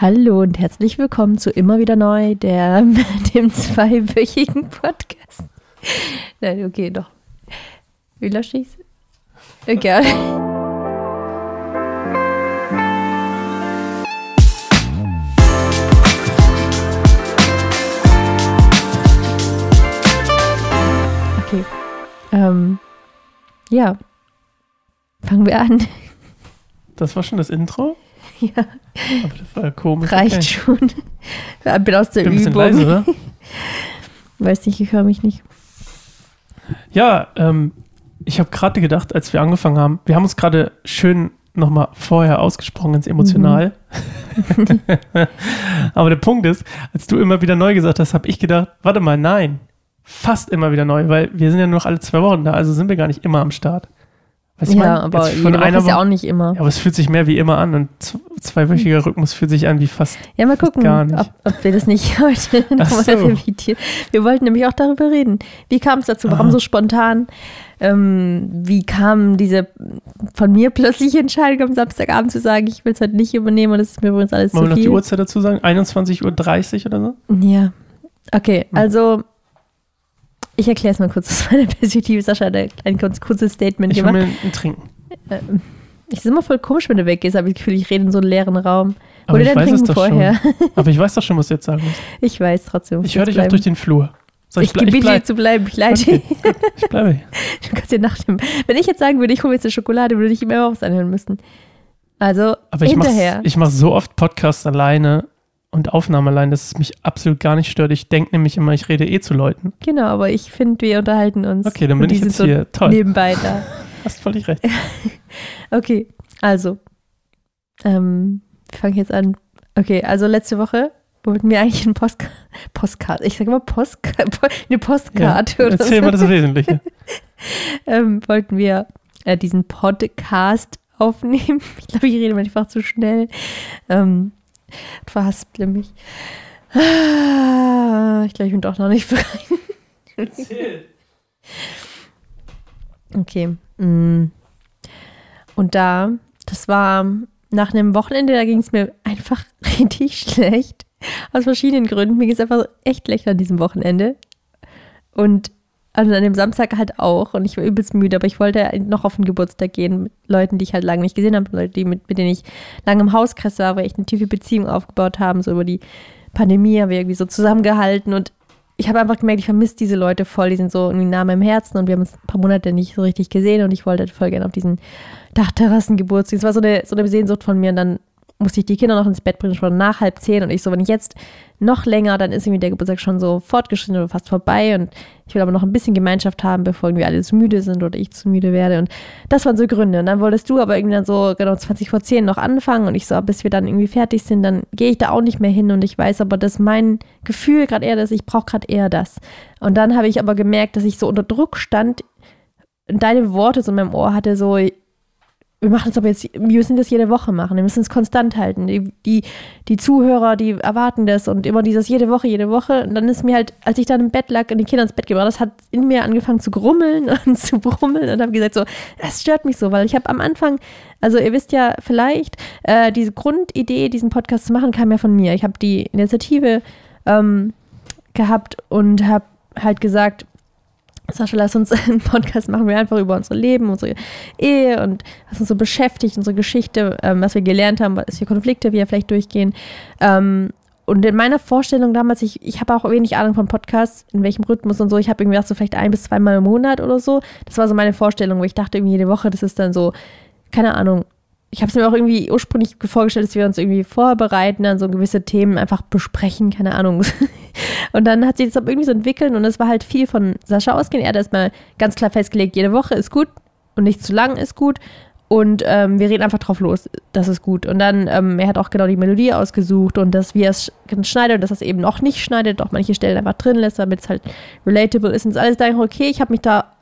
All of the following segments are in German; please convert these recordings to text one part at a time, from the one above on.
Hallo und herzlich willkommen zu Immer wieder neu, der, dem zweiwöchigen Podcast. Nein, okay, doch. Wie lösche ich's? Egal. Okay. Ähm, ja. Fangen wir an. Das war schon das Intro? Ja. Aber das war komisch. Reicht okay. schon. Ich bin aus der Bin ein bisschen Übung. leise, oder? Weiß nicht, ich höre mich nicht. Ja, ähm, ich habe gerade gedacht, als wir angefangen haben, wir haben uns gerade schön nochmal vorher ausgesprochen ins Emotional. Mhm. Aber der Punkt ist, als du immer wieder neu gesagt hast, habe ich gedacht, warte mal, nein, fast immer wieder neu, weil wir sind ja nur noch alle zwei Wochen da, also sind wir gar nicht immer am Start. Weißt Ja, mein? aber Jetzt jede Woche ist ja auch nicht immer. Ja, aber es fühlt sich mehr wie immer an und z- zweiwöchiger Rhythmus fühlt sich an wie fast. Ja, mal gucken, gar nicht. ob, ob wir das nicht heute nochmal so. revidieren. Wir wollten nämlich auch darüber reden. Wie kam es dazu? Warum Ah. so spontan? Ähm, wie kam diese von mir plötzliche Entscheidung am Samstagabend zu sagen, ich will es heute nicht übernehmen und das ist mir übrigens alles Wollen wir zu noch die viel? Uhrzeit dazu sagen? 21.30 Uhr oder so? Ja. Okay, Hm. also ich erkläre es mal kurz aus meiner Perspektive. Sascha hat ein ganz kurzes Statement Ich will gemacht. mir ein Trinken. Ähm, Ich ist immer voll komisch, wenn du weggehst, habe ich das Gefühl, ich rede in so einem leeren Raum. Aber Oder ich dein weiß es Trinken doch vorher. schon. Aber ich weiß doch schon, was du jetzt sagen musst. Ich weiß trotzdem. Ich höre dich auch durch den Flur. Soll Ich, ble- gebiete dir zu bleiben, ich leite. Okay, gut, ich bleibe hier. Du kannst dir nach dem. Wenn ich jetzt sagen würde, ich hole mir jetzt eine Schokolade, würde ich immer was anhören müssen. Also Aber ich hinterher. mache ich mach so oft Podcasts alleine und Aufnahmen allein, dass es mich absolut gar nicht stört. Ich denke nämlich immer, ich rede eh zu Leuten. genau, aber ich finde, wir unterhalten uns. Okay, dann bin ich jetzt so hier. Toll, Nebenbei da. hast völlig recht. Okay, also. Ähm, wir fangen jetzt an. Okay, also letzte Woche wollten wir eigentlich einen Postka Postkarte. Ich sage immer Postka eine Postkarte oder erzähl so. mal das Wesentliche. ähm, wollten wir äh, diesen Podcast aufnehmen. Ich glaube, ich rede manchmal zu schnell. Ähm, verhasple mich. Ah, Ich glaube, ich bin doch noch nicht bereit. Okay. mm. Und da, das war nach einem Wochenende, da ging es mir einfach richtig schlecht. Aus verschiedenen Gründen. Mir geht es einfach echt schlecht an diesem Wochenende. Und also an dem Samstag halt auch. Und ich war übelst müde, aber ich wollte noch auf den Geburtstag gehen mit Leuten, die ich halt lange nicht gesehen habe, Leute, die mit, mit denen ich lange im Hauskreis war, weil ich eine tiefe Beziehung aufgebaut haben, so über die Pandemie haben wir irgendwie so zusammengehalten. Und ich habe einfach gemerkt, ich vermisse diese Leute voll, die sind so irgendwie nah meinem Herzen und wir haben uns ein paar Monate nicht so richtig gesehen. Und ich wollte halt voll gerne auf diesen Dachterrassengeburtstag. Es war so eine, so eine Sehnsucht von mir. Und dann musste ich die Kinder noch ins Bett bringen, schon nach halb zehn. Und ich so, wenn ich jetzt noch länger, dann ist irgendwie der Geburtstag schon so fortgeschritten oder fast vorbei. Und ich will aber noch ein bisschen Gemeinschaft haben, bevor irgendwie alle zu müde sind oder ich zu müde werde. Und das waren so Gründe. Und dann wolltest du aber irgendwie dann so genau 20 vor 10 noch anfangen. Und ich so, bis wir dann irgendwie fertig sind, dann gehe ich da auch nicht mehr hin. Und ich weiß aber, dass mein Gefühl gerade eher das, ich brauche gerade eher das. Und dann habe ich aber gemerkt, dass ich so unter Druck stand. Deine Worte so in meinem Ohr hatte, so, wir machen es aber jetzt, wir müssen das jede Woche machen, wir müssen es konstant halten. Die, die, die Zuhörer, die erwarten das und immer dieses jede Woche, jede Woche. Und dann ist mir halt, als ich dann im Bett lag und die Kinder ins Bett gebracht, das hat in mir angefangen zu grummeln und zu brummeln und habe gesagt so, das stört mich so, weil ich habe am Anfang, also ihr wisst ja vielleicht, äh, diese Grundidee, diesen Podcast zu machen, kam ja von mir. Ich habe die Initiative ähm, gehabt und habe halt gesagt, Sascha, lass uns einen Podcast machen, wir einfach über unser Leben, unsere Ehe und was uns so beschäftigt, unsere Geschichte, ähm, was wir gelernt haben, was für Konflikte wir vielleicht durchgehen. Ähm, und in meiner Vorstellung damals, ich, ich habe auch wenig Ahnung von Podcasts, in welchem Rhythmus und so. Ich habe irgendwie gedacht, so vielleicht ein bis zweimal im Monat oder so. Das war so meine Vorstellung, wo ich dachte, irgendwie jede Woche, das ist dann so, keine Ahnung. Ich habe es mir auch irgendwie ursprünglich vorgestellt, dass wir uns irgendwie vorbereiten, dann so gewisse Themen einfach besprechen, keine Ahnung. Und dann hat sich das irgendwie so entwickelt und es war halt viel von Sascha ausgehen. Er hat erstmal ganz klar festgelegt, jede Woche ist gut und nicht zu lang ist gut. Und ähm, wir reden einfach drauf los, das ist gut. Und dann, ähm, er hat auch genau die Melodie ausgesucht und dass wir es schneidet und dass es eben auch nicht schneidet, auch manche Stellen einfach drin lässt, damit es halt relatable ist. Und es ist alles da, okay, ich habe mich da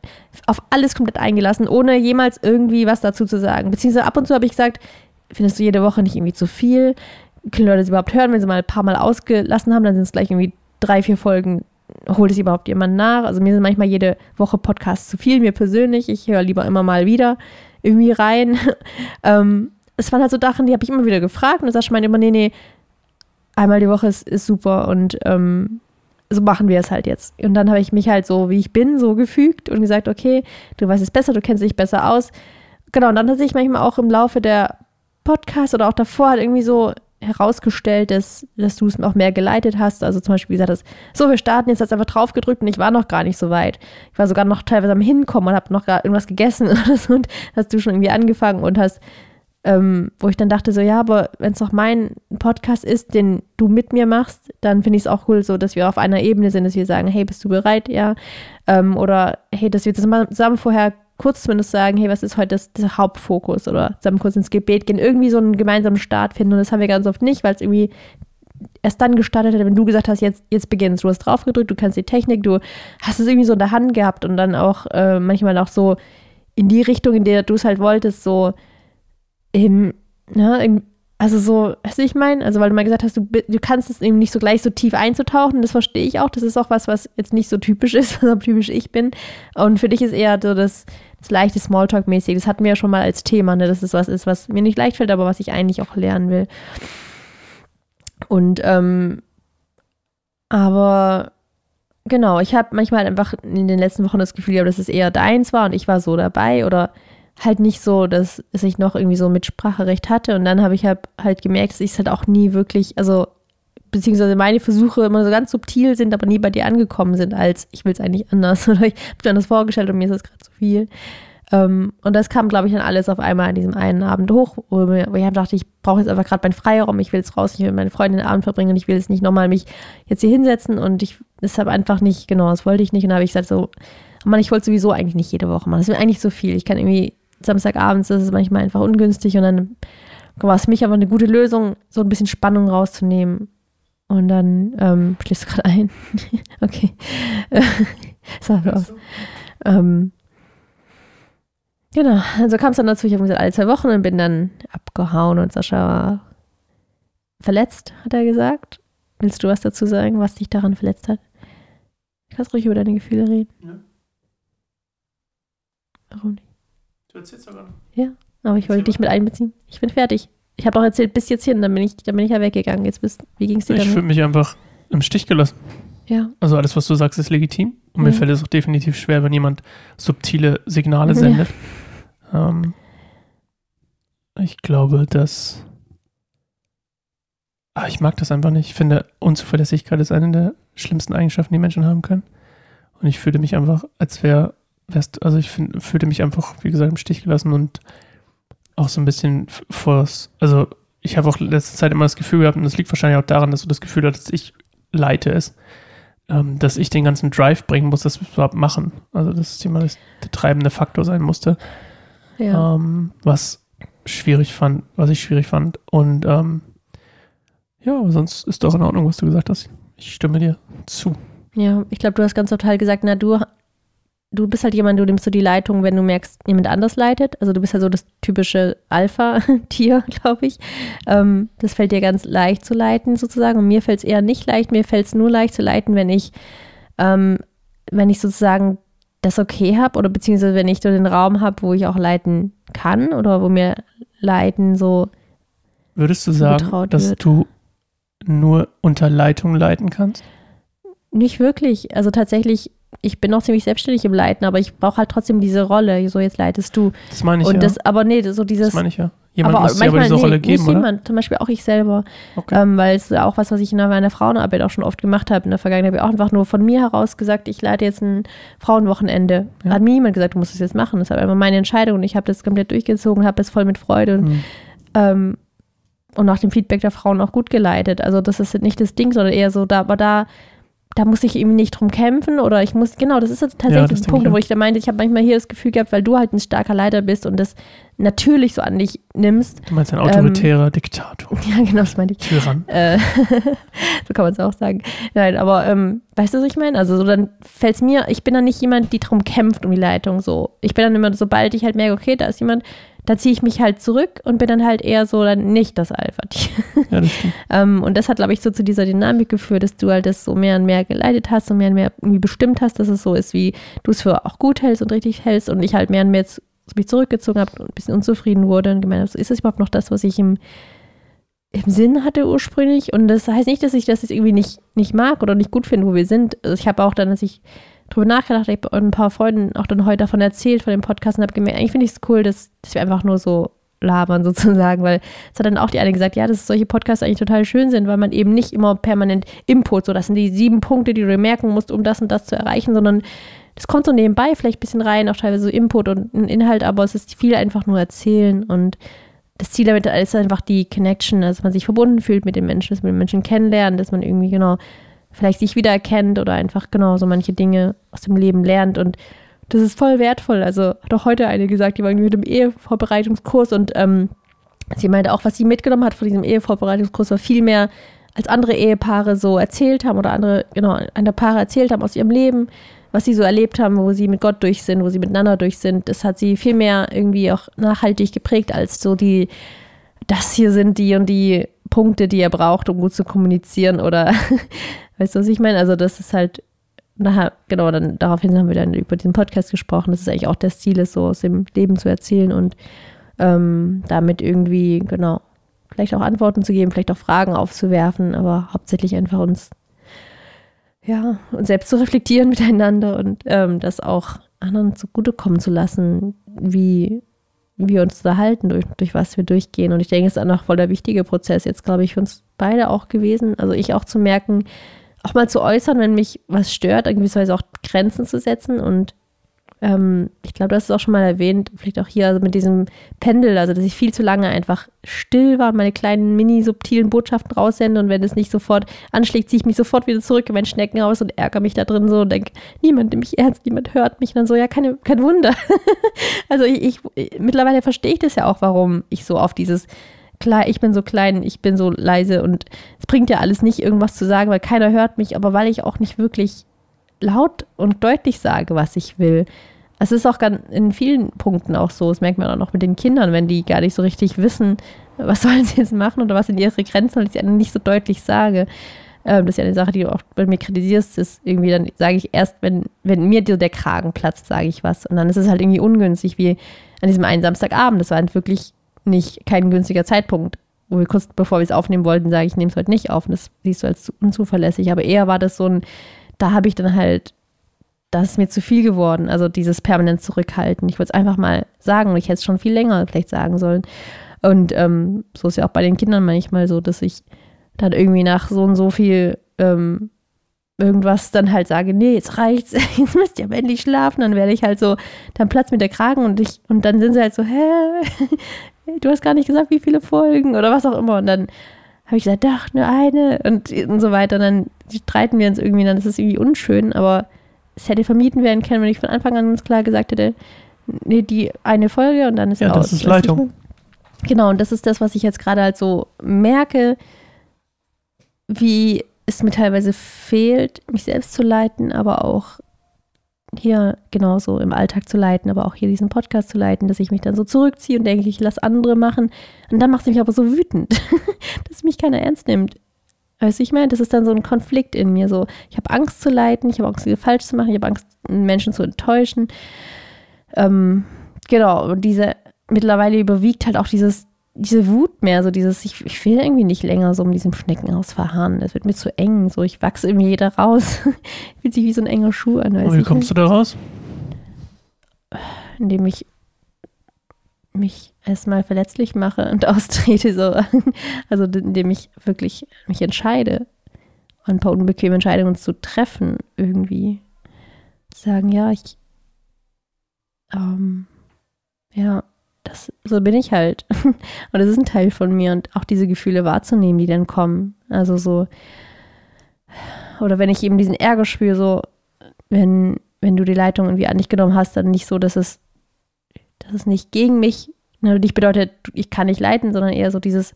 auf alles komplett eingelassen, ohne jemals irgendwie was dazu zu sagen. Beziehungsweise ab und zu habe ich gesagt, findest du jede Woche nicht irgendwie zu viel? Können Leute das überhaupt hören? Wenn sie mal ein paar Mal ausgelassen haben, dann sind es gleich irgendwie drei, vier Folgen. Holt es überhaupt jemand nach? Also mir sind manchmal jede Woche Podcasts zu viel, mir persönlich. Ich höre lieber immer mal wieder irgendwie rein. ähm, es waren halt so Sachen, die habe ich immer wieder gefragt und Sascha meinte immer, nee, nee, einmal die Woche ist, ist super und ähm, so machen wir es halt jetzt. Und dann habe ich mich halt so, wie ich bin, so gefügt und gesagt, okay, du weißt es besser, du kennst dich besser aus. Genau, und dann hat sich manchmal auch im Laufe der Podcasts oder auch davor halt irgendwie so herausgestellt, dass, dass du es auch mehr geleitet hast. Also zum Beispiel gesagt hast, so, wir starten, jetzt hast einfach drauf gedrückt und ich war noch gar nicht so weit. Ich war sogar noch teilweise am Hinkommen und habe noch irgendwas gegessen oder so und hast du schon irgendwie angefangen und hast ähm, wo ich dann dachte, so ja, aber wenn es doch mein Podcast ist, den du mit mir machst, dann finde ich es auch cool, so dass wir auf einer Ebene sind, dass wir sagen, hey, bist du bereit? Ja. Ähm, oder hey, dass wir zusammen vorher kurz zumindest sagen, hey, was ist heute das, das Hauptfokus? Oder zusammen kurz ins Gebet gehen, irgendwie so einen gemeinsamen Start finden. Und das haben wir ganz oft nicht, weil es irgendwie erst dann gestartet hat, wenn du gesagt hast, jetzt, jetzt beginnst. Du hast drauf gedrückt, du kannst die Technik, du hast es irgendwie so in der Hand gehabt und dann auch äh, manchmal auch so in die Richtung, in der du es halt wolltest, so eben, ne, also so, du, ich meine, also weil du mal gesagt hast, du, du kannst es eben nicht so gleich so tief einzutauchen, das verstehe ich auch. Das ist auch was, was jetzt nicht so typisch ist, was typisch ich bin. Und für dich ist eher so das, das leichte Smalltalk-mäßig. Das hatten wir ja schon mal als Thema, ne, dass es was ist, was mir nicht leicht fällt, aber was ich eigentlich auch lernen will. Und, ähm, aber genau, ich habe manchmal einfach in den letzten Wochen das Gefühl, dass es eher deins war und ich war so dabei oder halt nicht so, dass, ich noch irgendwie so Mitspracherecht hatte. Und dann habe ich halt, halt gemerkt, dass ich es halt auch nie wirklich, also beziehungsweise meine Versuche immer so ganz subtil sind, aber nie bei dir angekommen sind, als ich will es eigentlich anders oder ich habe mir anders vorgestellt und mir ist das gerade zu viel. Ähm, und das kam, glaube ich, dann alles auf einmal an diesem einen Abend hoch, wo, ich dachte, ich brauche jetzt einfach gerade meinen Freiraum, ich will jetzt raus, ich will mit meinen Freunden den Abend verbringen und ich will jetzt nicht nochmal mich jetzt hier hinsetzen und ich deshalb einfach nicht, genau, das wollte ich nicht. Und da habe ich gesagt so, Mann, ich wollte sowieso eigentlich nicht jede Woche machen. Das ist mir eigentlich so viel. Ich kann irgendwie Samstagabends ist es manchmal einfach ungünstig und dann war es mich aber eine gute Lösung, so ein bisschen Spannung rauszunehmen. Und dann ähm, schließt du gerade ein. okay. Sag aus. Ähm, genau, also kam es dann dazu, ich habe gesagt, alle zwei Wochen und bin dann abgehauen und Sascha war verletzt, hat er gesagt. Willst du was dazu sagen, was dich daran verletzt hat? Ich kannst ruhig über deine Gefühle reden. Ja. Warum nicht? Du erzählst sogar noch. Ja, aber ich wollte dich mit einbeziehen. Ich bin fertig. Ich habe auch erzählt, bis jetzt hin, dann bin ich, dann bin ich ja weggegangen. Jetzt bist, wie ging es dir Ich fühle mich einfach im Stich gelassen. Ja. Also alles, was du sagst, ist legitim. Und ja. mir fällt es auch definitiv schwer, wenn jemand subtile Signale sendet. Ja. Ähm, ich glaube, dass. Ah, ich mag das einfach nicht. Ich finde, Unzuverlässigkeit ist eine der schlimmsten Eigenschaften, die Menschen haben können. Und ich fühle mich einfach, als wäre wärst, also ich find, fühlte mich einfach, wie gesagt, im Stich gelassen und auch so ein bisschen vors, also ich habe auch letzte Zeit immer das Gefühl gehabt, und das liegt wahrscheinlich auch daran, dass du das Gefühl hattest, ich leite es, ähm, dass ich den ganzen Drive bringen muss, das überhaupt machen. Also dass jemand das, der treibende Faktor sein musste. Ja. Ähm, was schwierig fand, was ich schwierig fand. Und ähm, ja, aber sonst ist doch in Ordnung, was du gesagt hast. Ich stimme dir zu. Ja, ich glaube, du hast ganz total gesagt, na, du du bist halt jemand, du nimmst so die Leitung, wenn du merkst, jemand anders leitet. Also du bist ja so das typische Alpha-Tier, glaube ich. Ähm, das fällt dir ganz leicht zu leiten sozusagen. Und mir fällt es eher nicht leicht. Mir fällt es nur leicht zu leiten, wenn ich, ähm, wenn ich sozusagen das okay habe oder beziehungsweise wenn ich so den Raum habe, wo ich auch leiten kann oder wo mir Leiten so. Würdest du sagen, dass wird. du nur unter Leitung leiten kannst? Nicht wirklich. Also tatsächlich ich bin noch ziemlich selbstständig im Leiten, aber ich brauche halt trotzdem diese Rolle. So, jetzt leitest du. Das meine ich und ja. Das, aber nee, so dieses. Das meine ich ja. Jemand aber muss dir aber diese nee, Rolle geben, nicht oder? jemand, zum Beispiel auch ich selber. Okay. Ähm, weil es auch was, was ich in meiner Frauenarbeit auch schon oft gemacht habe. In der Vergangenheit habe ich auch einfach nur von mir heraus gesagt, ich leite jetzt ein Frauenwochenende. Ja. Hat mir niemand gesagt, du musst es jetzt machen. Das war einfach meine Entscheidung und ich habe das komplett durchgezogen, habe es voll mit Freude und, mhm. ähm, und nach dem Feedback der Frauen auch gut geleitet. Also das ist nicht das Ding, sondern eher so, da, aber da da muss ich eben nicht drum kämpfen oder ich muss, genau, das ist tatsächlich ja, das der Punkt, wo ich da meinte, ich habe manchmal hier das Gefühl gehabt, weil du halt ein starker Leiter bist und das natürlich so an dich nimmst. Du meinst ein autoritärer ähm, Diktator. Ja, genau, das meinte ich. Tyrann. Äh, so kann man es auch sagen. Nein, aber ähm, weißt du, was ich meine? Also so, dann fällt es mir, ich bin dann nicht jemand, die drum kämpft um die Leitung so. Ich bin dann immer, sobald ich halt merke, okay, da ist jemand, da ziehe ich mich halt zurück und bin dann halt eher so dann nicht das Alpha-Tier. Ja, das ähm, und das hat, glaube ich, so zu dieser Dynamik geführt, dass du halt das so mehr und mehr geleitet hast und mehr und mehr irgendwie bestimmt hast, dass es so ist, wie du es für auch gut hältst und richtig hältst und ich halt mehr und mehr jetzt mich zurückgezogen habe und ein bisschen unzufrieden wurde und gemeint habe, so ist es überhaupt noch das, was ich im, im Sinn hatte ursprünglich. Und das heißt nicht, dass ich das jetzt irgendwie nicht, nicht mag oder nicht gut finde, wo wir sind. Also ich habe auch dann, als ich drüber nachgedacht, ich habe ein paar Freunden auch dann heute davon erzählt, von dem Podcast und habe gemerkt, eigentlich finde ich es cool, dass, dass wir einfach nur so labern sozusagen, weil es hat dann auch die eine gesagt, ja, dass solche Podcasts eigentlich total schön sind, weil man eben nicht immer permanent Input, so das sind die sieben Punkte, die du merken musst, um das und das zu erreichen, sondern das kommt so nebenbei vielleicht ein bisschen rein, auch teilweise so Input und ein Inhalt, aber es ist viel einfach nur erzählen und das Ziel damit ist einfach die Connection, dass man sich verbunden fühlt mit den Menschen, dass man den Menschen kennenlernt, dass man irgendwie genau vielleicht sich wiedererkennt oder einfach genau so manche Dinge aus dem Leben lernt und das ist voll wertvoll. Also hat auch heute eine gesagt, die war irgendwie mit dem Ehevorbereitungskurs und ähm, sie meinte auch, was sie mitgenommen hat von diesem Ehevorbereitungskurs, war viel mehr als andere Ehepaare so erzählt haben oder andere, genau, andere Paare erzählt haben aus ihrem Leben, was sie so erlebt haben, wo sie mit Gott durch sind, wo sie miteinander durch sind. Das hat sie viel mehr irgendwie auch nachhaltig geprägt als so die, das hier sind die und die Punkte, die ihr braucht, um gut zu kommunizieren oder weißt du, was ich meine? Also das ist halt nachher, genau, dann daraufhin haben wir dann über den Podcast gesprochen, dass es eigentlich auch das Ziel ist, so aus dem Leben zu erzählen und ähm, damit irgendwie, genau, vielleicht auch Antworten zu geben, vielleicht auch Fragen aufzuwerfen, aber hauptsächlich einfach uns, ja, uns selbst zu reflektieren miteinander und ähm, das auch anderen zugutekommen zu lassen, wie wir uns unterhalten, durch, durch was wir durchgehen. Und ich denke, es ist auch noch voll der wichtige Prozess jetzt, glaube ich, für uns beide auch gewesen. Also ich auch zu merken, auch mal zu äußern, wenn mich was stört, in gewisser Weise auch Grenzen zu setzen. Und ähm, ich glaube, hast es auch schon mal erwähnt, vielleicht auch hier also mit diesem Pendel, also dass ich viel zu lange einfach still war und meine kleinen mini-subtilen Botschaften raussende und wenn es nicht sofort anschlägt, ziehe ich mich sofort wieder zurück in mein Schneckenhaus und ärgere mich da drin so und denke, niemand nimmt mich ernst, niemand hört mich. Und dann so, ja, keine, kein Wunder. also ich, ich, mittlerweile verstehe ich das ja auch, warum ich so auf dieses klar, ich bin so klein, ich bin so leise und es bringt ja alles nicht, irgendwas zu sagen, weil keiner hört mich, aber weil ich auch nicht wirklich laut und deutlich sage, was ich will. Es ist auch in vielen Punkten auch so, das merkt man auch noch mit den Kindern, wenn die gar nicht so richtig wissen, was sollen sie jetzt machen oder was sind ihre Grenzen, weil ich sie nicht so deutlich sage. Ähm, das ist ja eine Sache, die du auch bei mir kritisierst, ist irgendwie, dann sage ich erst, wenn, wenn mir der Kragen platzt, sage ich was. Und dann ist es halt irgendwie ungünstig, wie an diesem einen Samstagabend. Das war halt wirklich nicht kein günstiger Zeitpunkt. Wo wir kurz bevor wir es aufnehmen wollten, sage ich, ich nehme es heute nicht auf. Und das siehst du als unzuverlässig. Aber eher war das so ein, da habe ich dann halt, das ist mir zu viel geworden. Also dieses permanent zurückhalten. Ich wollte es einfach mal sagen und ich hätte es schon viel länger vielleicht sagen sollen. Und ähm, so ist ja auch bei den Kindern manchmal so, dass ich dann irgendwie nach so und so viel ähm, irgendwas dann halt sage, nee, jetzt reicht's, jetzt müsst ihr endlich schlafen, dann werde ich halt so, dann Platz mit der Kragen und ich, und dann sind sie halt so, hä, du hast gar nicht gesagt, wie viele Folgen oder was auch immer. Und dann habe ich gesagt, ach, nur eine und, und so weiter. Und dann streiten wir uns irgendwie, dann ist es irgendwie unschön, aber es hätte vermieden werden können, wenn ich von Anfang an ganz klar gesagt hätte, nee, die eine Folge und dann ist ja, aus. das ist Leitung. Genau, und das ist das, was ich jetzt gerade halt so merke, wie es mir teilweise fehlt, mich selbst zu leiten, aber auch hier genauso im Alltag zu leiten, aber auch hier diesen Podcast zu leiten, dass ich mich dann so zurückziehe und denke, ich lasse andere machen. Und dann macht es mich aber so wütend, dass mich keiner ernst nimmt. Weißt du, ich meine, das ist dann so ein Konflikt in mir. So, ich habe Angst zu leiten, ich habe Angst, sie falsch zu machen, ich habe Angst, Menschen zu enttäuschen. Ähm, genau, und diese mittlerweile überwiegt halt auch dieses, diese Wut mehr, so dieses, ich, ich will irgendwie nicht länger so um diesem Schneckenhaus verharren. Das wird mir zu eng. So, ich wachse irgendwie jeder raus. Fühlt sich wie so ein enger Schuh an. Und wie kommst du da raus? Indem ich mich erstmal verletzlich mache und austrete, so. Also indem ich wirklich mich entscheide, ein paar unbequeme Entscheidungen zu treffen, irgendwie. Sagen, ja, ich, ähm, ja, das, so bin ich halt. Und das ist ein Teil von mir und auch diese Gefühle wahrzunehmen, die dann kommen. Also so, oder wenn ich eben diesen Ärger spüre, so, wenn, wenn du die Leitung irgendwie an dich genommen hast, dann nicht so, dass es, dass es nicht gegen mich, nicht bedeutet, ich kann nicht leiten, sondern eher so dieses,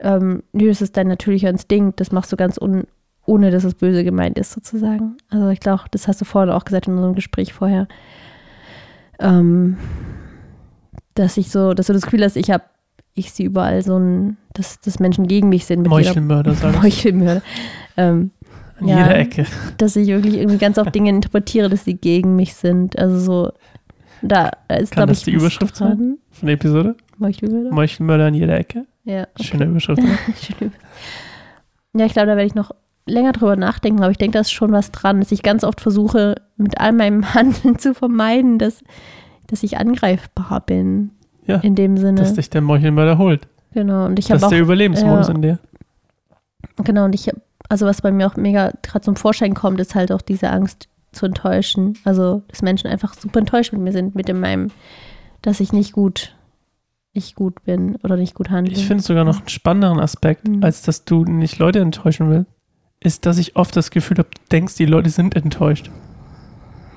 ähm, nö, das ist dein natürlicher Instinkt, das machst du ganz un, ohne dass es böse gemeint ist, sozusagen. Also ich glaube, das hast du vorhin auch gesagt in unserem Gespräch vorher. Ähm, dass ich so, dass du das Gefühl hast, ich habe, ich sehe überall so ein, dass, dass Menschen gegen mich sind. Mit Meuchelmörder, jeder, Meuchelmörder. Ähm, An ja, jeder Ecke. Dass ich wirklich irgendwie ganz oft Dinge interpretiere, dass sie gegen mich sind. Also so, da ist, glaube ich. die Überschrift sein von der Episode? Meuchelmörder? Meuchelmörder an jeder Ecke? Ja. Okay. Schöne Überschrift. Ja, ich glaube, da werde ich noch länger drüber nachdenken, aber ich denke, da ist schon was dran, dass ich ganz oft versuche, mit all meinem Handeln zu vermeiden, dass, dass ich angreifbar bin. Ja, In dem Sinne. Dass dich der Meuchelmörder holt. genau. Und ich Das habe ist auch. der Überlebensmodus ja. in dir. Genau, und ich habe, also was bei mir auch mega gerade zum Vorschein kommt, ist halt auch diese Angst zu enttäuschen. Also, dass Menschen einfach super enttäuscht mit mir sind, mit dem meinem, dass ich nicht gut, nicht gut bin oder nicht gut handle. Ich finde sogar noch einen spannenderen Aspekt, Mhm. als dass du nicht Leute enttäuschen willst, ist, dass ich oft das Gefühl habe, du denkst, die Leute sind enttäuscht.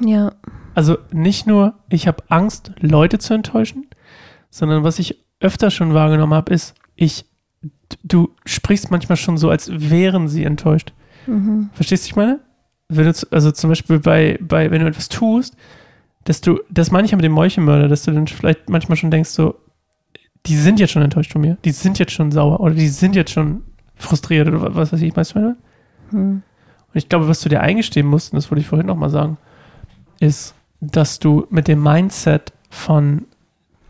Ja, Also nicht nur, ich habe Angst, Leute zu enttäuschen, sondern was ich öfter schon wahrgenommen habe, ist, ich, du sprichst manchmal schon so, als wären sie enttäuscht. mhm. Verstehst du, ich meine? Wenn du, also zum Beispiel bei, bei, wenn du etwas tust, dass du, das meine ich ja mit dem Meuchelmörder, dass du dann vielleicht manchmal schon denkst, so, die sind jetzt schon enttäuscht von mir, die sind jetzt schon sauer oder die sind jetzt schon frustriert oder wa- was weiß ich, weißt du, meine? Hm. Und ich glaube, was du dir eingestehen musst, und das wollte ich vorhin nochmal sagen, ist, dass du mit dem Mindset von,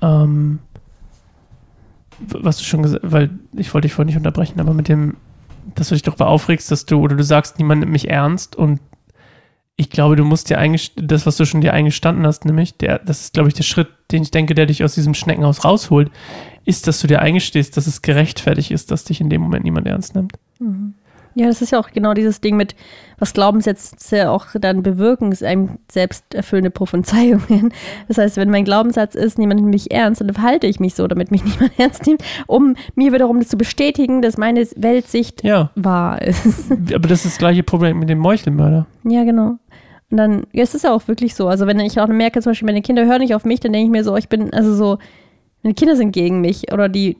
ähm, was du schon gesagt weil ich wollte dich vorhin nicht unterbrechen, aber mit dem, dass du dich darüber aufregst, dass du, oder du sagst, niemand nimmt mich ernst und ich glaube, du musst dir das, was du schon dir eingestanden hast, nämlich, der, das ist, glaube ich, der Schritt, den ich denke, der dich aus diesem Schneckenhaus rausholt, ist, dass du dir eingestehst, dass es gerechtfertigt ist, dass dich in dem Moment niemand ernst nimmt. Mhm. Ja, das ist ja auch genau dieses Ding mit, was Glaubenssätze auch dann bewirken, ist einem selbsterfüllende Prophezeiungen. Das heißt, wenn mein Glaubenssatz ist, niemand nimmt mich ernst, dann verhalte ich mich so, damit mich niemand ernst nimmt, um mir wiederum das zu bestätigen, dass meine Weltsicht Ja, wahr ist. aber das ist das gleiche Problem mit dem Meuchelmörder. Ja, genau. Und dann, ja, es ist ja auch wirklich so. Also, wenn ich auch merke, zum Beispiel, meine Kinder hören nicht auf mich, dann denke ich mir so, ich bin, also so, meine Kinder sind gegen mich oder die,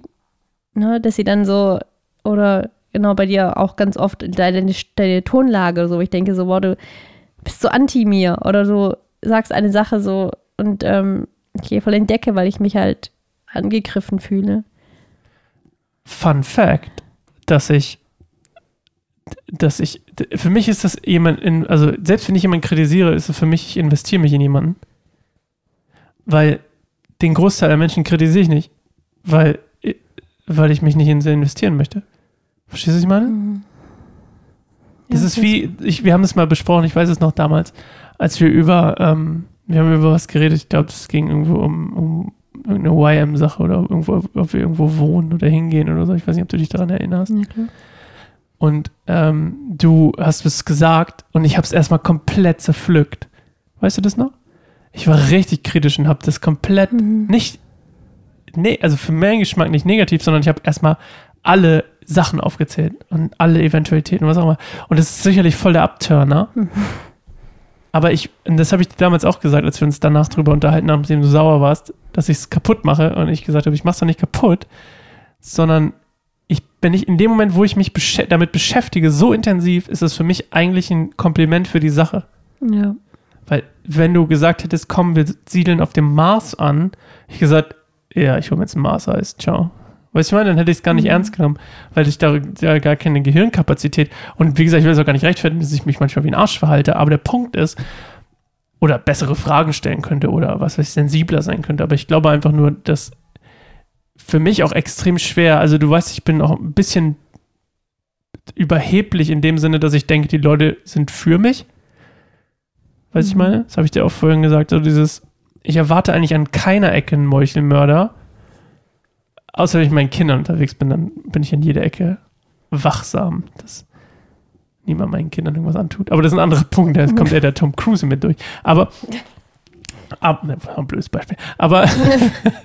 ne, dass sie dann so, oder genau bei dir auch ganz oft deine, deine Tonlage so. Ich denke so, boah, du bist so anti mir oder du sagst eine Sache so und ähm, ich gehe voll in Decke, weil ich mich halt angegriffen fühle. Fun Fact, dass ich, dass ich, für mich ist das jemand in, also selbst wenn ich jemanden kritisiere, ist es für mich, ich investiere mich in jemanden. Weil den Großteil der Menschen kritisiere ich nicht, weil, weil ich mich nicht in sie investieren möchte. Verstehst du, was ich meine? Das Ja, ist wie, ich, wir haben das mal besprochen, ich weiß es noch damals, als wir über, ähm, wir haben über was geredet, ich glaube, es ging irgendwo um, um irgendeine YM-Sache oder irgendwo, ob wir irgendwo wohnen oder hingehen oder so. Ich weiß nicht, ob du dich daran erinnerst. Ja, klar. Und ähm, du hast es gesagt und ich habe es erstmal komplett zerpflückt. Weißt du das noch? Ich war richtig kritisch und habe das komplett Mhm. nicht, nee, also für meinen Geschmack nicht negativ, sondern ich habe erstmal alle Sachen aufgezählt und alle Eventualitäten, was auch immer. Und das ist sicherlich voll der Abturner. Mhm. Aber ich, und das habe ich dir damals auch gesagt, als wir uns danach drüber unterhalten haben, nachdem du sauer warst, dass ich es kaputt mache. Und ich gesagt habe, ich mache es doch nicht kaputt, sondern ich bin nicht in dem Moment, wo ich mich beschä damit beschäftige, so intensiv, ist es für mich eigentlich ein Kompliment für die Sache. Ja. Weil, wenn du gesagt hättest, komm, wir siedeln auf dem Mars an, hätte ich gesagt, ja, ich hole mir jetzt ein Mars-Eis, ciao. Weißt du, ich meine, dann hätte ich es gar nicht Mhm. ernst genommen, weil ich da, da gar keine Gehirnkapazität und wie gesagt, ich will es auch gar nicht rechtfertigen, dass ich mich manchmal wie ein Arsch verhalte, aber der Punkt ist, oder bessere Fragen stellen könnte oder was weiß ich, sensibler sein könnte, aber ich glaube einfach nur, dass für mich auch extrem schwer, also du weißt, ich bin auch ein bisschen überheblich in dem Sinne, dass ich denke, die Leute sind für mich. Weißt du, ich Mhm. meine? Das habe ich dir auch vorhin gesagt. So dieses, ich erwarte eigentlich an keiner Ecke einen Meuchelmörder. Außer wenn ich mit meinen Kindern unterwegs bin, dann bin ich an jeder Ecke wachsam, dass niemand meinen Kindern irgendwas antut. Aber das ist ein anderer Punkt, da kommt eher der Tom Cruise mit durch. Aber, ab, ne, ein blödes Beispiel. Aber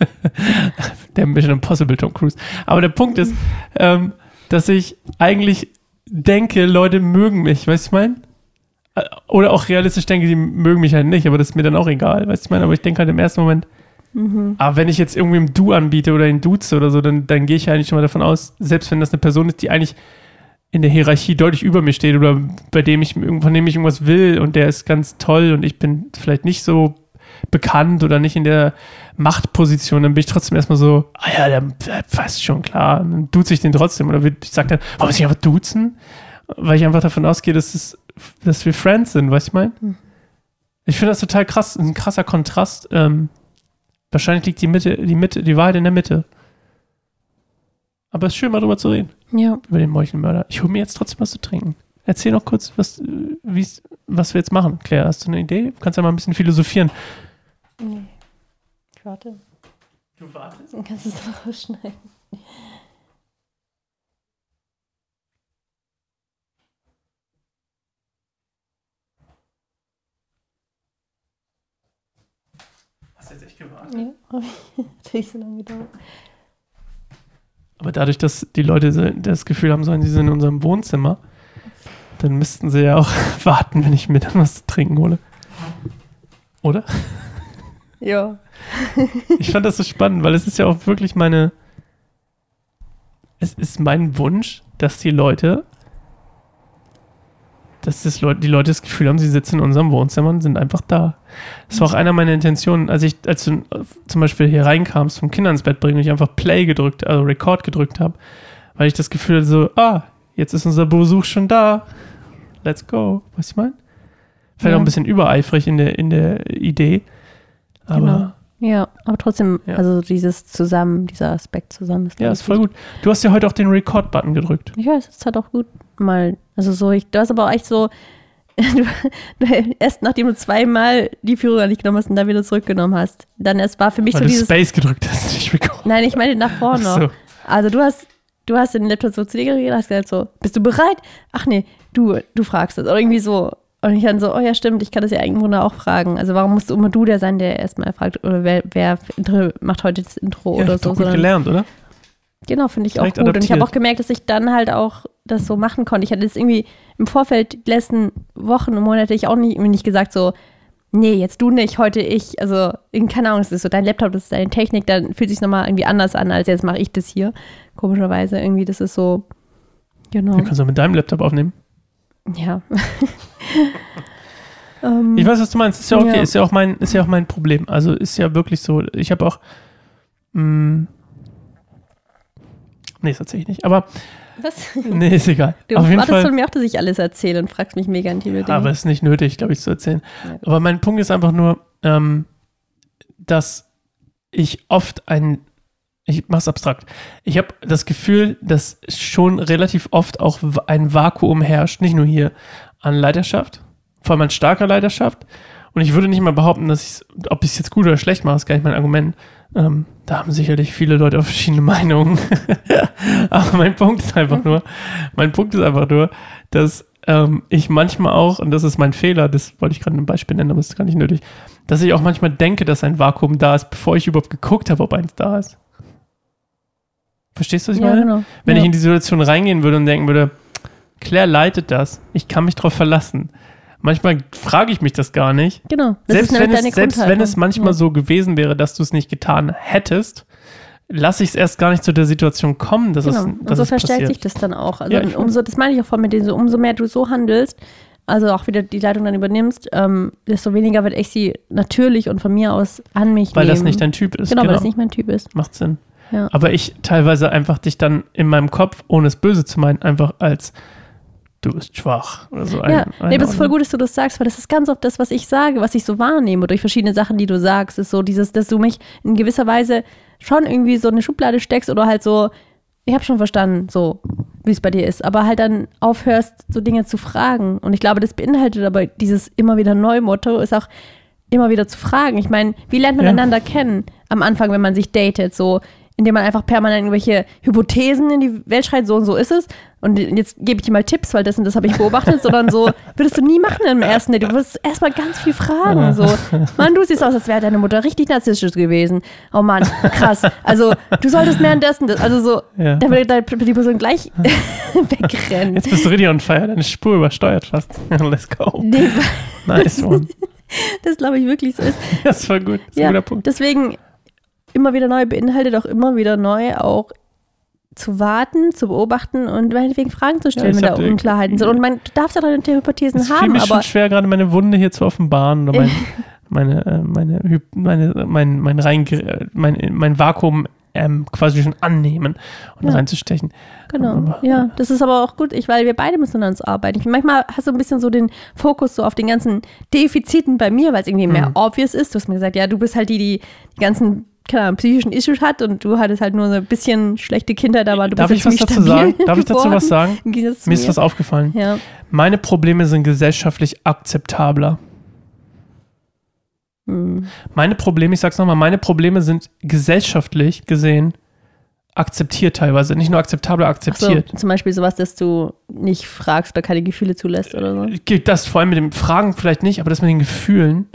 der Mission Impossible Tom Cruise. Aber der Punkt ist, ähm, dass ich eigentlich denke, Leute mögen mich, weißt du, ich meine? Oder auch realistisch denke, die mögen mich halt nicht, aber das ist mir dann auch egal, weißt du, ich meine? Aber ich denke halt im ersten Moment, Mhm. aber wenn ich jetzt irgendwie im Du anbiete oder ihn duze oder so, dann, dann gehe ich ja eigentlich schon mal davon aus, selbst wenn das eine Person ist, die eigentlich in der Hierarchie deutlich über mir steht oder bei dem ich von dem ich irgendwas will und der ist ganz toll und ich bin vielleicht nicht so bekannt oder nicht in der Machtposition, dann bin ich trotzdem erstmal so, ah ja, der, der passt schon klar. Und dann duze ich den trotzdem oder ich sage dann, warum muss ich einfach duzen? Weil ich einfach davon ausgehe, dass, es, dass wir Friends sind, weißt du, ich meine? Hm. Ich finde das total krass, ein krasser Kontrast. Ähm, wahrscheinlich liegt die Mitte, die Mitte, die Wahrheit in der Mitte. Aber es ist schön, mal drüber zu reden, Ja. über den Meuchelmörder. Ich hole mir jetzt trotzdem was zu trinken. Erzähl noch kurz, was, äh, was wir jetzt machen. Claire, hast du eine Idee? Du kannst ja mal ein bisschen philosophieren. Nee. Warte. Du wartest? Dann kannst du es noch rausschneiden. Hast du jetzt echt gewartet? Ja, hab ich natürlich so lange gedauert. Aber dadurch, dass die Leute das Gefühl haben sollen, sie sind in unserem Wohnzimmer, dann müssten sie ja auch warten, wenn ich mir dann was zu trinken hole. Oder? Ja. Ich fand das so spannend, weil es ist ja auch wirklich meine. Es ist mein Wunsch, dass die Leute. Dass das Leute, die Leute das Gefühl haben, sie sitzen in unserem Wohnzimmer und sind einfach da. Das war auch einer meiner Intentionen, als ich, als du äh, zum Beispiel hier reinkamst, vom Kinder ins Bett bringen und ich einfach Play gedrückt, also Record gedrückt habe, weil ich das Gefühl hatte, so, ah, jetzt ist unser Besuch schon da. Let's go. Was ich meine? Vielleicht Ja. auch ein bisschen übereifrig in der, in der Idee. Aber Genau. Ja, aber trotzdem, Ja. also dieses Zusammen, dieser Aspekt zusammen ist Ja, ist voll gut. Du hast ja heute auch den Record-Button gedrückt. Ja, es ist halt auch gut mal. Also so, ich, du hast aber auch echt so, erst nachdem du zweimal die Führung an dich genommen hast und dann wieder zurückgenommen hast, dann erst war für mich Weil so du dieses, Space gedrückt hast, nicht Record. nein, ich meine nach vorne. Ach so. Also du hast, du hast den Laptop so zu dir geredet, hast gesagt so, bist du bereit? Ach nee, du, du fragst es. Oder irgendwie so. Und ich dann so, oh ja, stimmt, ich kann das ja eigentlich Grunde auch fragen. Also warum musst du immer du der sein, der erstmal fragt, oder wer, wer macht heute das Intro Ja, oder so. gut gelernt, oder? Genau, finde ich auch Direkt gut. Und ich habe adaptiert. auch gemerkt, dass ich dann halt auch das so machen konnte. Ich hatte jetzt irgendwie im Vorfeld die letzten Wochen und Monate ich auch nicht, nicht gesagt so, nee, jetzt du nicht, heute ich. Also, in- keine Ahnung, es ist so dein Laptop, das ist deine Technik, dann fühlt sich nochmal irgendwie anders an, als jetzt mache ich das hier. Komischerweise irgendwie, das ist so, genau, Du kannst auch mit deinem Laptop aufnehmen. ja. ähm, Ich weiß, was du meinst. Ist ja okay. Ja. Ist ja auch mein, ist ja auch mein Problem. Also ist ja wirklich so. Ich habe auch. Mh, nee, das erzähle ich nicht. Aber was? nee, ist egal. Du Auf jeden wartest von mir auch, dass ich alles erzähle und fragst mich mega intime Ja, Dinge. aber es ist nicht nötig, glaube ich, zu erzählen. Ja. Aber mein Punkt ist einfach nur, ähm, dass ich oft ein, ich mach's abstrakt, ich habe das Gefühl, dass schon relativ oft auch ein Vakuum herrscht, nicht nur hier an Leiterschaft, vor allem an starker Leiterschaft. Und ich würde nicht mal behaupten, dass ich ob ich es jetzt gut oder schlecht mache, ist gar nicht mein Argument. Ähm, da haben sicherlich viele Leute auch verschiedene Meinungen. Aber mein Punkt ist einfach nur, mein Punkt ist einfach nur, dass ähm, ich manchmal auch, und das ist mein Fehler, das wollte ich gerade ein Beispiel nennen, aber das ist gar nicht nötig, dass ich auch manchmal denke, dass ein Vakuum da ist, bevor ich überhaupt geguckt habe, ob eins da ist. Verstehst du, was ich ja, meine? genau. Wenn ja. ich in die Situation reingehen würde und denken würde, Claire leitet das, ich kann mich darauf verlassen. Manchmal frage ich mich das gar nicht. Genau. Selbst, wenn es, selbst wenn es manchmal Ja. so gewesen wäre, dass du es nicht getan hättest, lasse ich es erst gar nicht zu der Situation kommen, dass Genau. es, und dass so es verstärkt passiert. sich das dann auch. Also Ja, umso, das meine ich auch voll mit denen, so, umso mehr du so handelst, also auch wieder die Leitung dann übernimmst, ähm, desto weniger wird ich sie natürlich und von mir aus an mich Weil nehmen. das nicht dein Typ ist. genau, weil das nicht mein Typ ist. Macht Sinn. Ja. Aber ich teilweise einfach dich dann in meinem Kopf, ohne es böse zu meinen, einfach als du bist schwach oder so Ja, ein, nee, das ist voll gut, dass du das sagst, weil das ist ganz oft das, was ich sage, was ich so wahrnehme durch verschiedene Sachen, die du sagst, ist so dieses, dass du mich in gewisser Weise schon irgendwie so in eine Schublade steckst oder halt so, ich habe schon verstanden, so wie es bei dir ist, aber halt dann aufhörst, so Dinge zu fragen. Und ich glaube, das beinhaltet aber dieses immer wieder Neu-Motto, ist auch immer wieder zu fragen. Ich meine, wie lernt man Ja. einander kennen am Anfang, wenn man sich datet? So, indem man einfach permanent irgendwelche Hypothesen in die Welt schreit, so und so ist es. Und jetzt gebe ich dir mal Tipps, weil das und das habe ich beobachtet, sondern so würdest du nie machen im ersten Date. Du würdest erstmal ganz viel fragen. So, Mann, du siehst aus, als wäre deine Mutter richtig narzisstisch gewesen. Oh Mann, krass. Also, du solltest währenddessen, das, also so, Ja. da würde die Person gleich wegrennen. Jetzt bist du richtig on fire, deine Spur übersteuert fast. Let's go. Nee, Nice one. das glaube ich wirklich so ist. Das war gut. Das ist Ja, ein guter Punkt. Deswegen immer wieder neu beinhaltet auch immer wieder neu auch zu warten, zu beobachten und meinetwegen Fragen zu stellen, ich wenn da Unklarheiten sind. Und man, du darfst ja deine Hypothesen Es fiel haben, mir aber schon schwer, gerade meine Wunde hier zu offenbaren oder mein, meine, äh, meine, meine, mein, mein, rein, mein, mein Vakuum ähm, quasi schon annehmen und Ja. reinzustechen. genau. Aber- Ja, das ist aber auch gut, ich, weil wir beide müssen an uns arbeiten. Ich, manchmal hast du ein bisschen so den Fokus so auf den ganzen Defiziten bei mir, weil es irgendwie mehr Mhm. obvious ist. Du hast mir gesagt, ja, du bist halt die, die die ganzen keine Ahnung, psychischen Issues hat und du hattest halt nur so ein bisschen schlechte Kindheit, aber du Darf bist ich was dazu sagen? Darf ich dazu was sagen? Mir ist was aufgefallen. Ja. Meine Probleme sind gesellschaftlich akzeptabler. Hm. Meine Probleme, ich sag's nochmal, meine Probleme sind gesellschaftlich gesehen akzeptiert teilweise. Nicht nur akzeptabel, Ach so, akzeptiert. zum Beispiel sowas, dass du nicht fragst oder keine Gefühle zulässt oder so. Gilt das vor allem mit den Fragen vielleicht nicht, aber das mit den Gefühlen,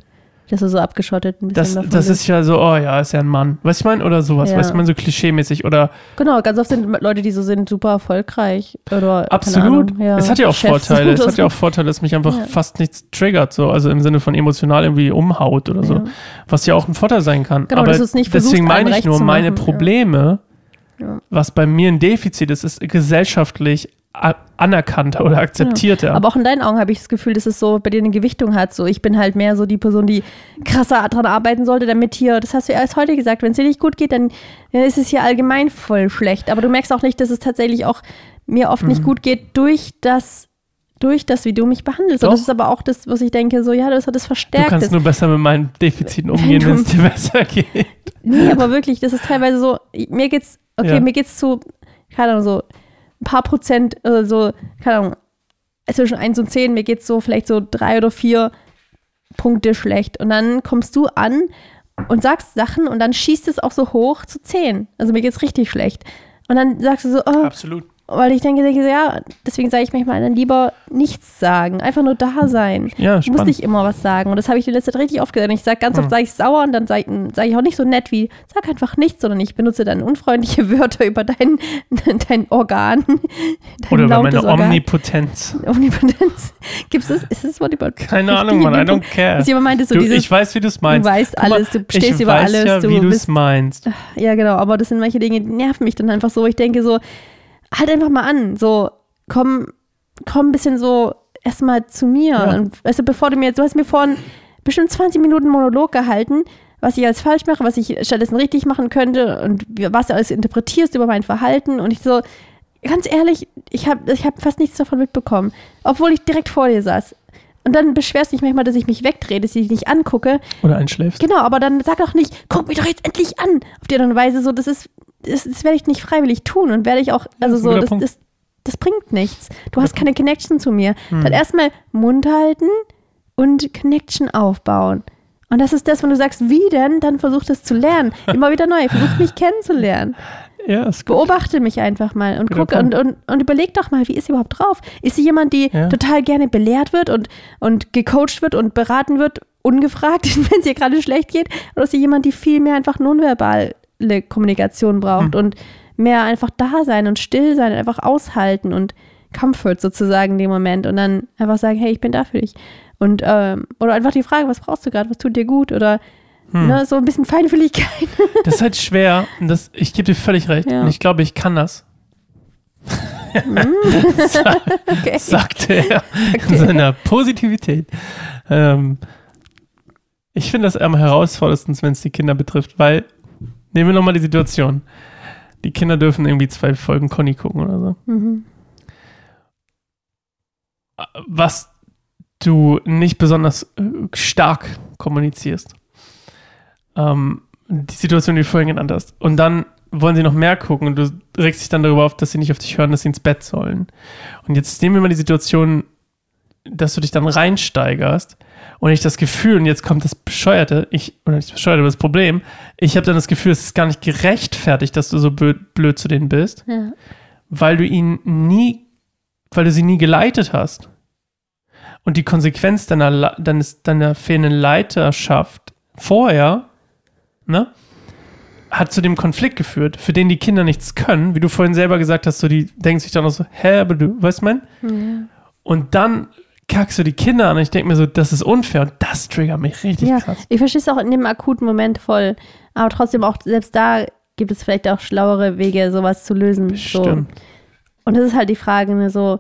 Dass du so abgeschottet ein bisschen das, davon das ist ja so, oh ja, ist ja ein Mann. Weißt du, ich meine? Oder sowas, Ja. weißt du, ich meine, so klischeemäßig oder Genau, ganz oft sind Leute, die so sind, super erfolgreich. Oder, absolut. Ahnung, ja, es hat ja auch Chefs Vorteile. Es hat ja auch Vorteile, dass mich einfach Ja. fast nichts triggert, so, also im Sinne von emotional irgendwie umhaut oder so. Was ja auch ein Vorteil sein kann. Genau, aber nicht deswegen meine ich nur, meine. Probleme, was bei mir ein Defizit ist, ist gesellschaftlich anerkannter oder akzeptierter. Aber auch in deinen Augen habe ich das Gefühl, dass es so bei dir eine Gewichtung hat. So, ich bin halt mehr so die Person, die krasser dran arbeiten sollte, damit hier, das hast du ja erst heute gesagt, wenn es dir nicht gut geht, dann ist es hier allgemein voll schlecht. Aber du merkst auch nicht, dass es tatsächlich auch mir oft Mhm. nicht gut geht durch das, durch das, wie du mich behandelst. Und Doch. das ist aber auch das, was ich denke, so, ja, das hat das du verstärkt. kannst Das- nur besser mit meinen Defiziten umgehen, du- wenn es dir besser geht. Nee, aber wirklich, das ist teilweise so, mir geht's, okay, Ja. mir geht's zu, keine Ahnung, so ein paar Prozent, äh, so, keine Ahnung, zwischen 1 und 10, mir geht's so vielleicht so drei oder vier Punkte schlecht. Und dann kommst du an und sagst Sachen und dann schießt es auch so hoch zu 10. Also mir geht's richtig schlecht. Und dann sagst du so, oh, Absolut. Weil ich denke, denke ja, deswegen sage ich manchmal dann lieber nichts sagen, einfach nur da sein. Ja, Ich muss spannend. nicht immer was sagen. Und das habe ich die letzte Zeit richtig oft gesagt. Ich sage ganz Hm. oft, sage ich sauer und dann sage sag ich auch nicht so nett wie, sag einfach nichts, sondern ich benutze dann unfreundliche Wörter über dein, dein Organ. Dein Oder über meine Organ. Omnipotenz. Omnipotenz. Gibt es das? Ist das Wort über. Keine Ahnung, Mann, I don't care. Jemand meinte so Du, dieses, ich weiß, wie du es du meinst. weißt Guck mal, alles, du stehst über weiß alles, ja, du wie du es meinst. Ja, genau, aber das sind manche Dinge, die nerven mich dann einfach so. Ich denke so, halt einfach mal an. So, komm, komm ein bisschen so erstmal zu mir. Ja. Und, weißt du, bevor du mir, du hast mir vorhin bestimmt 20 Minuten Monolog gehalten, was ich als falsch mache, was ich stattdessen richtig machen könnte und was du alles interpretierst über mein Verhalten. Und ich so, ganz ehrlich, ich habe ich hab fast nichts davon mitbekommen, obwohl ich direkt vor dir saß. Und dann beschwerst du dich manchmal, dass ich mich wegdrehe, dass ich dich nicht angucke. Oder einschläfst. Genau, aber dann sag doch nicht, guck mich doch jetzt endlich an. Auf die Art und Weise, so, das ist, das, das werde ich nicht freiwillig tun und werde ich auch, also ein so, das, das, das bringt nichts. Du hast keine Connection zu mir. Hm. Dann erstmal Mund halten und Connection aufbauen. Und das ist das, wenn du sagst, wie denn, dann versuch das zu lernen. Immer wieder neu, versuch mich kennenzulernen. Ja, ist gut. Beobachte mich einfach mal und Guter guck und, und, und überleg doch mal, wie ist sie überhaupt drauf? Ist sie jemand, die Ja. total gerne belehrt wird und, und gecoacht wird und beraten wird, ungefragt, wenn es ihr gerade schlecht geht? Oder ist sie jemand, die viel mehr einfach nonverbale Kommunikation braucht Hm. und mehr einfach da sein und still sein, einfach aushalten und Comfort sozusagen in dem Moment und dann einfach sagen, hey, ich bin da für dich. Und, ähm, oder einfach die Frage, was brauchst du gerade, was tut dir gut? Oder Hm. ne, so ein bisschen Feinfühligkeit. Das ist halt schwer. Das, ich gebe dir völlig recht. Ja. Und ich glaube, ich kann das. Okay. sagte er in seiner Positivität. Ähm, ich finde das am herausforderndsten, wenn es die Kinder betrifft, weil, nehmen wir nochmal die Situation. Die Kinder dürfen irgendwie zwei Folgen Conny gucken oder so. Mhm. Was du nicht besonders äh, stark kommunizierst. Ähm, die Situation, die du vorhin genannt hast. Und dann wollen sie noch mehr gucken und du regst dich dann darüber auf, dass sie nicht auf dich hören, dass sie ins Bett sollen. Und jetzt nehmen wir mal die Situation, dass du dich dann reinsteigerst und ich das Gefühl, und jetzt kommt das Bescheuerte, ich, oder nicht das Bescheuerte, aber das Problem, ich habe dann das Gefühl, es ist gar nicht gerechtfertigt, dass du so blöd, blöd zu denen bist, Ja. weil du ihn nie, weil du sie nie geleitet hast. Und die Konsequenz deiner, deines, deiner fehlenden Leiterschaft vorher, ne, hat zu dem Konflikt geführt, für den die Kinder nichts können, wie du vorhin selber gesagt hast, so die denken sich dann auch so, hä, aber du, weißt du, mein? Ja. Und dann kackst du die Kinder an und ich denke mir so, das ist unfair und das triggert mich richtig Ja, krass. ich verstehe es auch in dem akuten Moment voll. Aber trotzdem auch, selbst da gibt es vielleicht auch schlauere Wege, sowas zu lösen. So. Bestimmt. Und das ist halt die Frage, ne, so,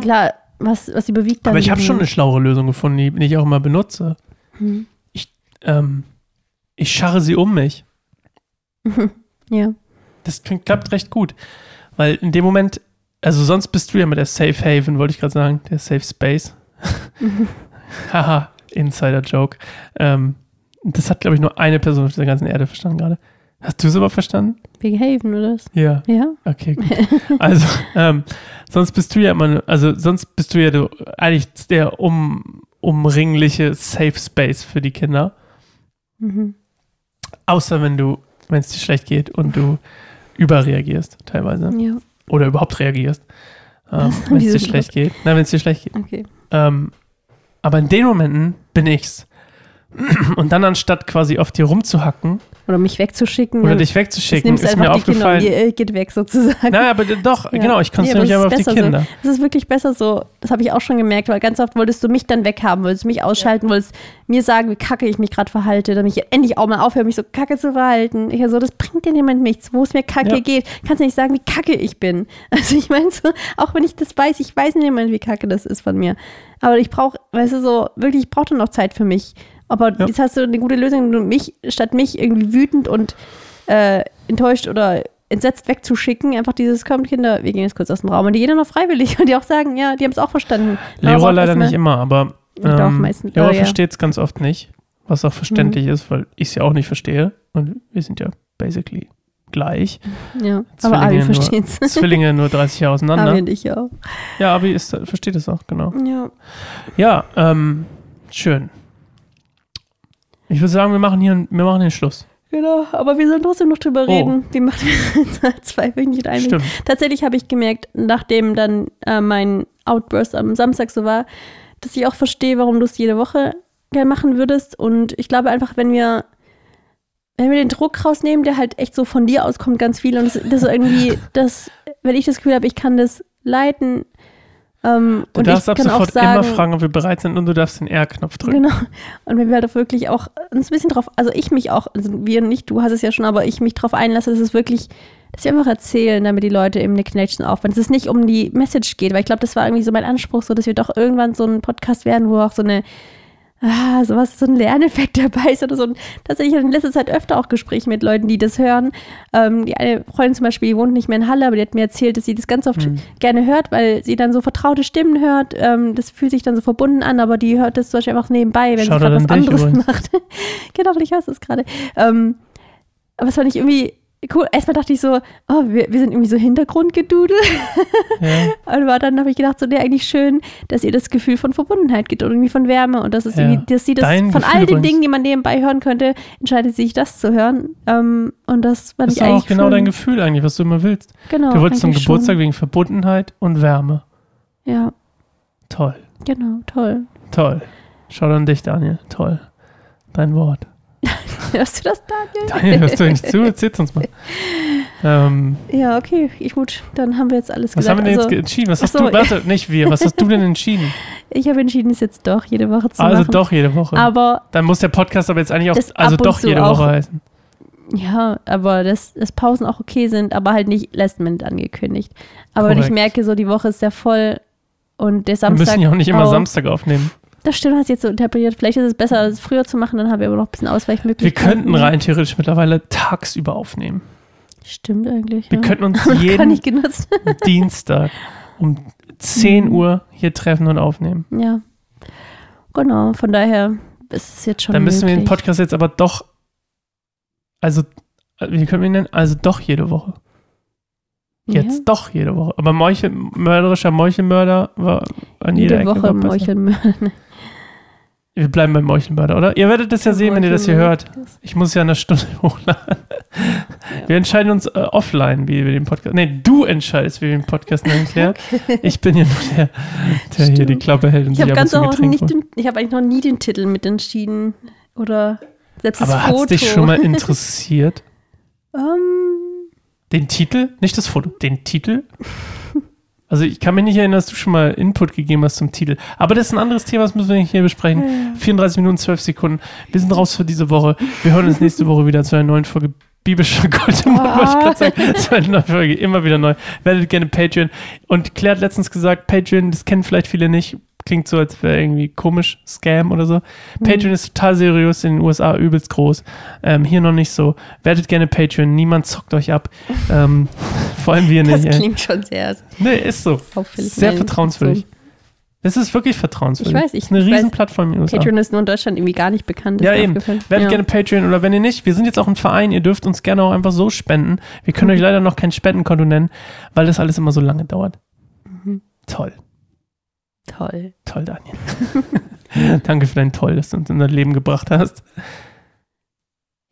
klar, was, was überwiegt dann? Aber ich habe schon eine schlauere Lösung gefunden, die ich auch immer benutze. Hm. Ähm, ich scharre sie um mich. Ja. Das klingt, klappt recht gut. Weil in dem Moment, also sonst bist du ja mit der Safe Haven, wollte ich gerade sagen, der Safe Space. Haha, Insider-Joke. Ähm, Das hat, glaube ich, nur eine Person auf dieser ganzen Erde verstanden gerade. Hast du es aber verstanden? Big Haven, oder was? Ja. Ja. Okay, gut. Also, ähm, sonst bist du ja immer, also sonst bist du ja du, eigentlich der um, umringliche Safe Space für die Kinder. Mhm. Außer wenn du, wenn es dir schlecht geht und du überreagierst teilweise. Ja. Oder überhaupt reagierst. Ähm, wenn es dir schlecht geht. Nein, wenn es dir schlecht geht. Okay. Ähm, aber in den Momenten bin ich's. Und dann anstatt quasi auf dir rumzuhacken Oder mich wegzuschicken. oder dich das wegzuschicken, ist mir einfach die Kinder aufgefallen. ihr, geht weg sozusagen. Nein, aber doch, Ja. genau, ich konzentriere mich das aber auf die besser so. Kinder. Es ist wirklich besser so, das habe ich auch schon gemerkt, weil ganz oft wolltest du mich dann weghaben, wolltest mich ausschalten, wolltest mir sagen, wie kacke ich mich gerade verhalte, damit ich endlich auch mal aufhöre, mich so kacke zu verhalten. Ich so, das bringt dir niemand nichts, wo es mir kacke Ja. geht. Kannst du nicht sagen, wie kacke ich bin. Also ich meine so, auch wenn ich das weiß, ich weiß immer, wie kacke das ist von mir. Aber ich brauche, weißt du, so, wirklich, ich brauche dann noch Zeit für mich. Aber Ja. jetzt hast du eine gute Lösung, du mich, statt mich irgendwie wütend und äh, enttäuscht oder entsetzt wegzuschicken, einfach dieses, kommt Kinder, wir gehen jetzt kurz aus dem Raum. Und die gehen dann noch freiwillig und die auch sagen, ja, die haben es auch verstanden. Leora leider nicht immer, aber ähm, meistens, Leora äh, ja. Mhm. versteht es ganz oft nicht, was auch verständlich ist, weil ich es ja auch nicht verstehe. Und wir sind ja basically gleich. Ja, aber Zwillinge Abi nur- versteht es. Zwillinge nur 30 Jahre auseinander. Abi und ich auch. Ja, Abi ist, versteht es auch, genau. Ja. Ja, ähm, schön. Ich würde sagen, wir machen hier wir machen den Schluss. Genau, aber wir sollen trotzdem noch drüber Oh. reden. Wir machen zwei wöchentlich ein. Stimmt. Tatsächlich habe ich gemerkt, nachdem dann äh, mein Outburst am Samstag so war, dass ich auch verstehe, warum du es jede Woche gerne machen würdest. Und ich glaube einfach, wenn wir, wenn wir den Druck rausnehmen, der halt echt so von dir auskommt, ganz viel. Und das, das irgendwie, das, wenn ich das Gefühl habe, ich kann das leiten. Ähm, Du und darfst ich ab sofort sagen, immer fragen, ob wir bereit sind und du darfst den R-Knopf drücken. Genau. Und wenn wir halt auch wirklich auch uns ein bisschen drauf, also ich mich auch, also wir nicht, du hast es ja schon, aber ich mich drauf einlasse, dass es wirklich, dass wir einfach erzählen, damit die Leute eben eine Connection aufbauen. Dass es nicht um die Message geht, weil ich glaube, das war irgendwie so mein Anspruch, so dass wir doch irgendwann so ein Podcast werden, wo auch so eine, ah, sowas, so ein Lerneffekt dabei ist oder so. Und tatsächlich in letzter Zeit öfter auch Gespräche mit Leuten, die das hören. Ähm, die eine Freundin zum Beispiel, die wohnt nicht mehr in Halle, aber die hat mir erzählt, dass sie das ganz oft Mhm. gerne hört, weil sie dann so vertraute Stimmen hört. Ähm, das fühlt sich dann so verbunden an, aber die hört das zum Beispiel einfach nebenbei, wenn Shoutout sie gerade was anderes übrigens. macht. genau, ich weiß es gerade. Ähm, aber es fand ich irgendwie cool. Erstmal dachte ich so, oh, wir, wir sind irgendwie so Hintergrundgedudel. Ja. Aber dann habe ich gedacht, so, nee, eigentlich schön, dass ihr das Gefühl von Verbundenheit gibt und irgendwie von Wärme und dass es Ja. irgendwie, dass sie das Dein von Gefühl all den. Dingen, die man nebenbei hören könnte, entscheidet sich das zu hören. Ähm, und das fand Das ich ist eigentlich auch genau schon, dein Gefühl eigentlich, was du immer willst. Genau, Du wolltest zum Geburtstag Schon. wegen Verbundenheit und Wärme. Ja, Toll, genau, toll. toll. Schau an dich, Daniel. Toll. Dein Wort. Hörst du das, Daniel? Daniel, hörst du nicht zu? Erzähl's uns mal. Ähm, Ja, okay, ich, gut, dann haben wir jetzt alles was gesagt. haben wir denn also, jetzt entschieden? Was hast so, du, warte, nicht wir, was hast du denn entschieden? ich habe entschieden, es jetzt doch jede Woche zu Also machen. doch jede Woche. Aber Dann muss der Podcast aber jetzt eigentlich auch, also doch jede. Woche heißen. Ja, aber dass, dass Pausen auch okay sind, aber halt nicht last minute angekündigt. Aber wenn ich merke, so die Woche ist sehr voll und der Wir Samstag. müssen ja auch nicht immer auch- Samstag aufnehmen. Das stimmt, hast du jetzt so interpretiert. Vielleicht ist es besser, es früher zu machen, dann haben wir aber noch ein bisschen Wir Ausweichmöglichkeiten. könnten rein theoretisch mittlerweile tagsüber aufnehmen. Stimmt eigentlich. Wir ja. könnten uns Aber jeden. Dienstag um 10 Mhm. Uhr hier treffen und aufnehmen. ja. Genau, von daher ist es jetzt schon. Dann müssen wir den möglich. Podcast jetzt aber doch, also, wie können wir ihn nennen? Also doch jede Woche. Jetzt Ja. doch jede Woche. Aber Meuchel, mörderischer Meuchelmörder war an jeder Jede Ecke. Woche war besser. Meucheln. Wir bleiben beim Meuchelmörder, oder? Ihr werdet das ja sehen, wenn ihr das hier hört. Ich muss ja eine Stunde hochladen. Wir entscheiden uns äh, offline, wie wir den Podcast. Nee, du entscheidest, wie wir den Podcast nennen, Claire. Ich bin ja nur der, der hier die Klappe hält und Ich habe ganz auch nicht den, ich habe eigentlich noch nie den Titel mit entschieden. Oder selbst das Aber hat Foto. es dich schon mal interessiert? Ähm, Den Titel? Nicht das Foto, den Titel? Also ich kann mich nicht erinnern, dass du schon mal Input gegeben hast zum Titel. Aber das ist ein anderes Thema, das müssen wir nicht hier besprechen. 34 Minuten, 12 Sekunden. Wir sind raus für diese Woche. Wir hören uns nächste Woche wieder zu einer neuen Folge Biblische Goldemund, Ah. wollte ich gerade sagen. Zu einer neuen Folge, immer wieder neu. Werdet gerne Patreon. Und Claire hat letztens gesagt, Patreon, das kennen vielleicht viele nicht. Klingt so, als wäre irgendwie komisch, Scam oder so. Mhm. Patreon ist total seriös, in den USA übelst groß. Ähm, hier noch nicht so. Werdet gerne Patreon, niemand zockt euch ab. Ähm, vor allem wir das nicht. ey. klingt schon sehr Nee, ist so. auffällig. Sehr vertrauenswürdig. Das ist wirklich vertrauenswürdig. Ich weiß, ich- das ist eine ich weiß. riesen Plattform in USA. Patreon ist nur in Deutschland irgendwie gar nicht bekannt. Ja, eben. Werdet ja. gerne Patreon oder wenn ihr nicht, wir sind jetzt auch ein Verein, ihr dürft uns gerne auch einfach so spenden. Wir Mhm. können euch leider noch kein Spendenkonto nennen, weil das alles immer so lange dauert. Mhm. Toll, Toll. toll, Daniel. Danke für dein Toll, dass du uns in dein Leben gebracht hast.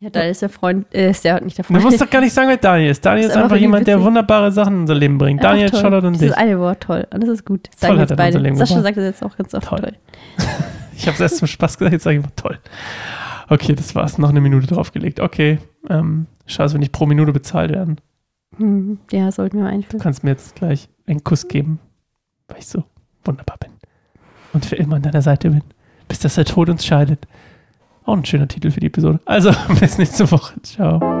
Ja, da ist der Freund, äh, ist der nicht der Du Freund. musst doch gar nicht sagen, wer Daniel ist. Daniel Das ist ist einfach jemand, der wunderbare Sachen in unser Leben bringt. Daniel. Shoutout an dich. Dieses eine Wort, toll. Alles ist gut. Das Toll hat er beide. Leben Sascha sagt das jetzt auch ganz oft. Toll. Toll. Ich habe es erst zum Spaß gesagt, jetzt sage ich mal toll. Okay, das war's. Noch eine Minute draufgelegt. Okay, ähm, schade, dass wir nicht pro Minute bezahlt werden. Hm, ja, sollten wir mal Du kannst mir jetzt gleich einen Kuss geben, weil ich so wunderbar bin. Und für immer an deiner Seite bin, bis dass der Tod uns scheidet. Auch ein schöner Titel für die Episode. Also, bis nächste Woche. Ciao.